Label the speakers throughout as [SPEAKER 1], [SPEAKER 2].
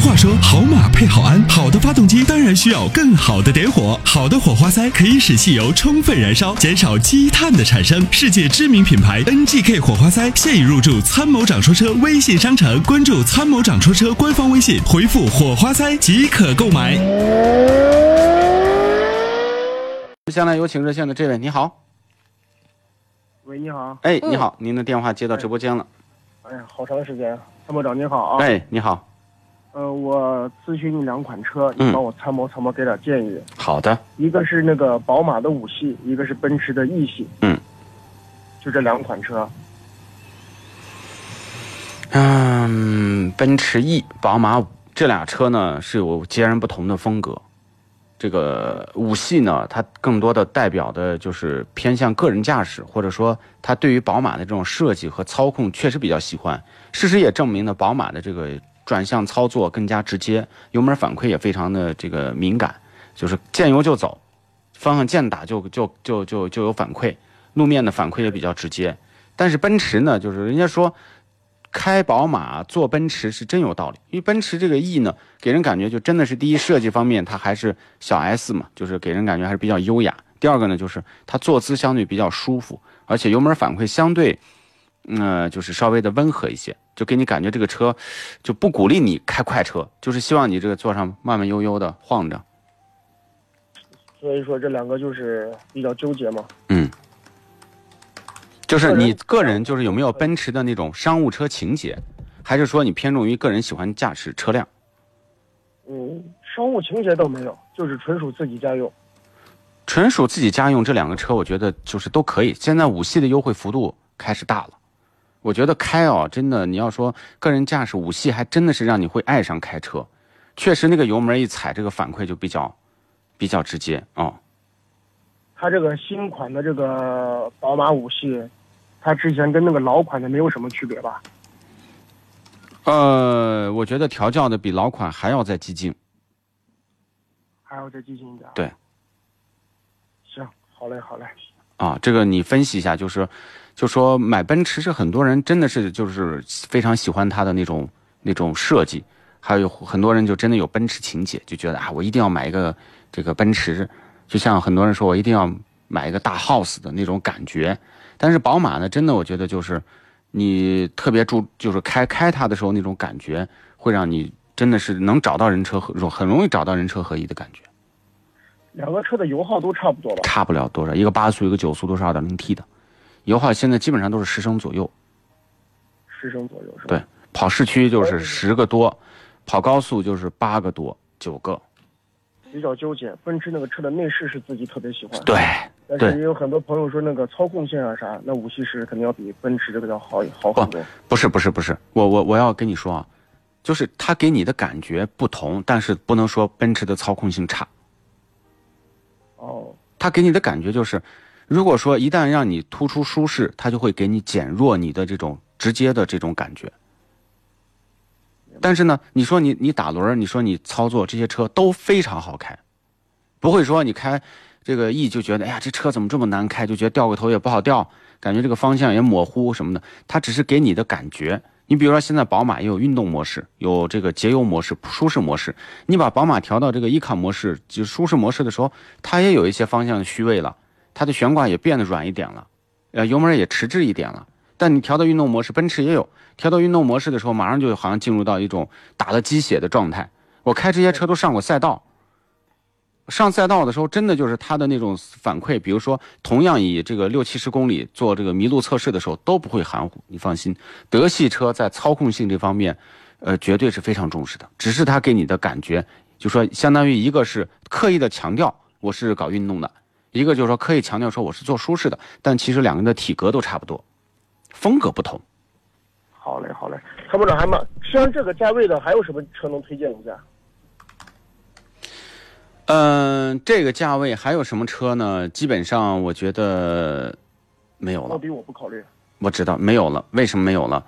[SPEAKER 1] 话说，好马配好鞍，好的发动机当然需要更好的点火。好的火花塞可以使汽油充分燃烧，减少积碳的产生。世界知名品牌 NGK 火花塞 现已入驻参谋长说车微信商城，关注参谋长说车官方微信，回复火花塞即可购买。
[SPEAKER 2] 接下来有请热线的这位，你好，
[SPEAKER 3] 喂，你好。
[SPEAKER 2] 哎，你好，您的电话接到直播间了。
[SPEAKER 3] 哎呀，好长时间，参谋长你好啊。。
[SPEAKER 2] 哎，你好，
[SPEAKER 3] 呃，我咨询你两款车，
[SPEAKER 2] 嗯
[SPEAKER 3] 你帮我参谋参谋，给点建议。
[SPEAKER 2] 好的，
[SPEAKER 3] 一个是那个宝马的五系，一个是奔驰的 E 系。
[SPEAKER 2] 嗯。
[SPEAKER 3] 就这两款车。
[SPEAKER 2] 嗯，奔驰 E、宝马五这俩车呢是有截然不同的风格。这个五系呢，它更多的代表的就是偏向个人驾驶，或者说它对于宝马的这种设计和操控确实比较喜欢。事实也证明了宝马的这个转向操作更加直接，油门反馈也非常的这个敏感，就是见油就走，方向键打就就就就就有反馈，路面的反馈也比较直接。但是奔驰呢，就是人家说开宝马坐奔驰是真有道理，因为奔驰这个 E 呢，给人感觉就真的是第一设计方面它还是小 S 嘛，就是给人感觉还是比较优雅。第二个呢，就是它坐姿相对比较舒服，而且油门反馈相对，呃，就是稍微的温和一些，就给你感觉这个车就不鼓励你开快车，就是希望你这个坐上慢慢悠悠的晃着。
[SPEAKER 3] 所以说这两个就是比较纠结嘛。
[SPEAKER 2] 嗯，就是你个人就是有没有奔驰的那种商务车情节，还是说你偏重于个人喜欢驾驶车辆？
[SPEAKER 3] 嗯，商务情节倒没有，就是纯属自己家用。
[SPEAKER 2] 纯属自己家用这两个车，我觉得就是都可以。现在五系的优惠幅度开始大了，我觉得开哦，真的你要说个人驾驶五系，还真的是让你会爱上开车。确实，那个油门一踩，这个反馈就比较比较直接哦。
[SPEAKER 3] 它这个新款的这个宝马五系，它之前跟那个老款的没有什么区别吧？
[SPEAKER 2] 呃，我觉得调教的比老款还要再激进。
[SPEAKER 3] 还要再激进一点。
[SPEAKER 2] 对。
[SPEAKER 3] 行，好嘞，好嘞。
[SPEAKER 2] 啊，这个你分析一下，就是，就说买奔驰是很多人真的是就是非常喜欢它的那种那种设计，还有很多人就真的有奔驰情节，就觉得啊，我一定要买一个这个奔驰，就像很多人说我一定要买一个大 house 的那种感觉。但是宝马呢，真的我觉得就是你特别注，就是开开它的时候那种感觉，会让你真的是能找到人车合，很容易找到人车合一的感觉。
[SPEAKER 3] 两个车的油耗都差不多吧？
[SPEAKER 2] 差不了多少，一个八速，一个九速，都是二点零 T 的，油耗现在基本上都是十升左右。
[SPEAKER 3] 十升左右是吧？
[SPEAKER 2] 对，跑市区就是十个多，跑高速就是八个多，九个。
[SPEAKER 3] 比较纠结。奔驰那个车的内饰是自己特别喜欢，
[SPEAKER 2] 对，对
[SPEAKER 3] 但是也有很多朋友说那个操控性啊啥，那五系是肯定要比奔驰这个要好好很多。
[SPEAKER 2] 不是不是不是，我我我要跟你说啊，就是它给你的感觉不同，但是不能说奔驰的操控性差。
[SPEAKER 3] 哦，
[SPEAKER 2] 它给你的感觉就是，如果说一旦让你突出舒适，它就会给你减弱你的这种直接的这种感觉。但是呢，你说你你打轮，你说你操作这些车都非常好开，不会说你开这个 E 就觉得哎呀这车怎么这么难开，就觉得掉个头也不好掉，感觉这个方向也模糊什么的。它只是给你的感觉。你比如说现在宝马也有运动模式，有这个节油模式、舒适模式。你把宝马调到这个 E 卡模式，就舒适模式的时候，它也有一些方向虚位了，它的悬挂也变得软一点了，呃，油门也迟滞一点了。但你调到运动模式，奔驰也有调到运动模式的时候，马上就好像进入到一种打了鸡血的状态。我开这些车都上过赛道，上赛道的时候，真的就是它的那种反馈，比如说同样以这个六七十公里做这个麋鹿测试的时候，都不会含糊。你放心，德系车在操控性这方面，呃，绝对是非常重视的。只是它给你的感觉，就说相当于一个是刻意的强调我是搞运动的，一个就是说刻意强调说我是做舒适的，但其实两个人的体格都差不多，风格不同。
[SPEAKER 3] 好嘞，好嘞。参谋长还蛮，像这个价位的还有什么车能推荐一下？
[SPEAKER 2] 嗯、这个价位还有什么车呢？基本上我觉得没有了。
[SPEAKER 3] 奥迪我不考虑。
[SPEAKER 2] 我知道没有了，为什么没有了？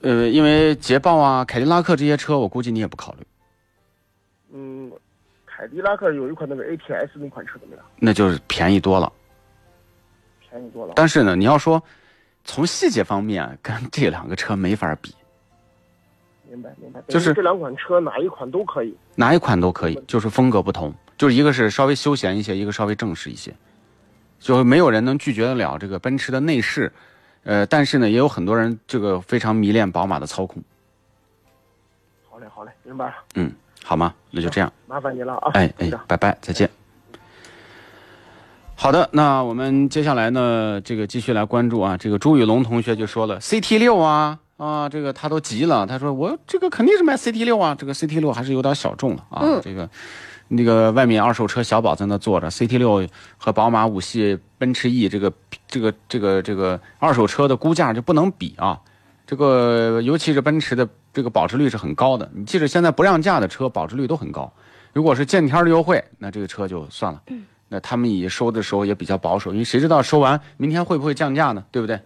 [SPEAKER 2] 呃，因为捷豹啊、凯迪拉克这些车，我估计你也不考虑，
[SPEAKER 3] 嗯，凯迪拉克有一款那个 ATS 那款车怎么样？
[SPEAKER 2] 那就是便宜多了。
[SPEAKER 3] 便宜多了。
[SPEAKER 2] 但是呢，你要说从细节方面跟这两个车没法比，
[SPEAKER 3] 明白明白，
[SPEAKER 2] 就是
[SPEAKER 3] 这两款车哪一款都可以。
[SPEAKER 2] 哪一款都可以，就是风格不同，就是一个是稍微休闲一些，一个稍微正式一些，就没有人能拒绝得了这个奔驰的内饰，呃，但是呢，也有很多人这个非常迷恋宝马的操控，
[SPEAKER 3] 好嘞好嘞，明白了，
[SPEAKER 2] 嗯，好吗？那就这样，
[SPEAKER 3] 麻烦你了啊。
[SPEAKER 2] 哎哎，拜拜，再见。好的，那我们接下来呢，这个继续来关注啊，这个朱雨龙同学就说了，CT 六啊啊，这个他都急了，他说我这个肯定是卖 CT 六啊，这个 CT 六还是有点小众了啊，
[SPEAKER 4] 嗯
[SPEAKER 2] 这个那个外面二手车小宝在那坐着，CT 六和宝马五系、奔驰 E 这个这个这个这个二手车的估价就不能比啊，这个尤其是奔驰的这个保值率是很高的，你即使现在不让价的车保值率都很高，如果是见天儿的优惠，那这个车就算了。那他们也收的时候也比较保守，因为谁知道收完明天会不会降价呢？对不对？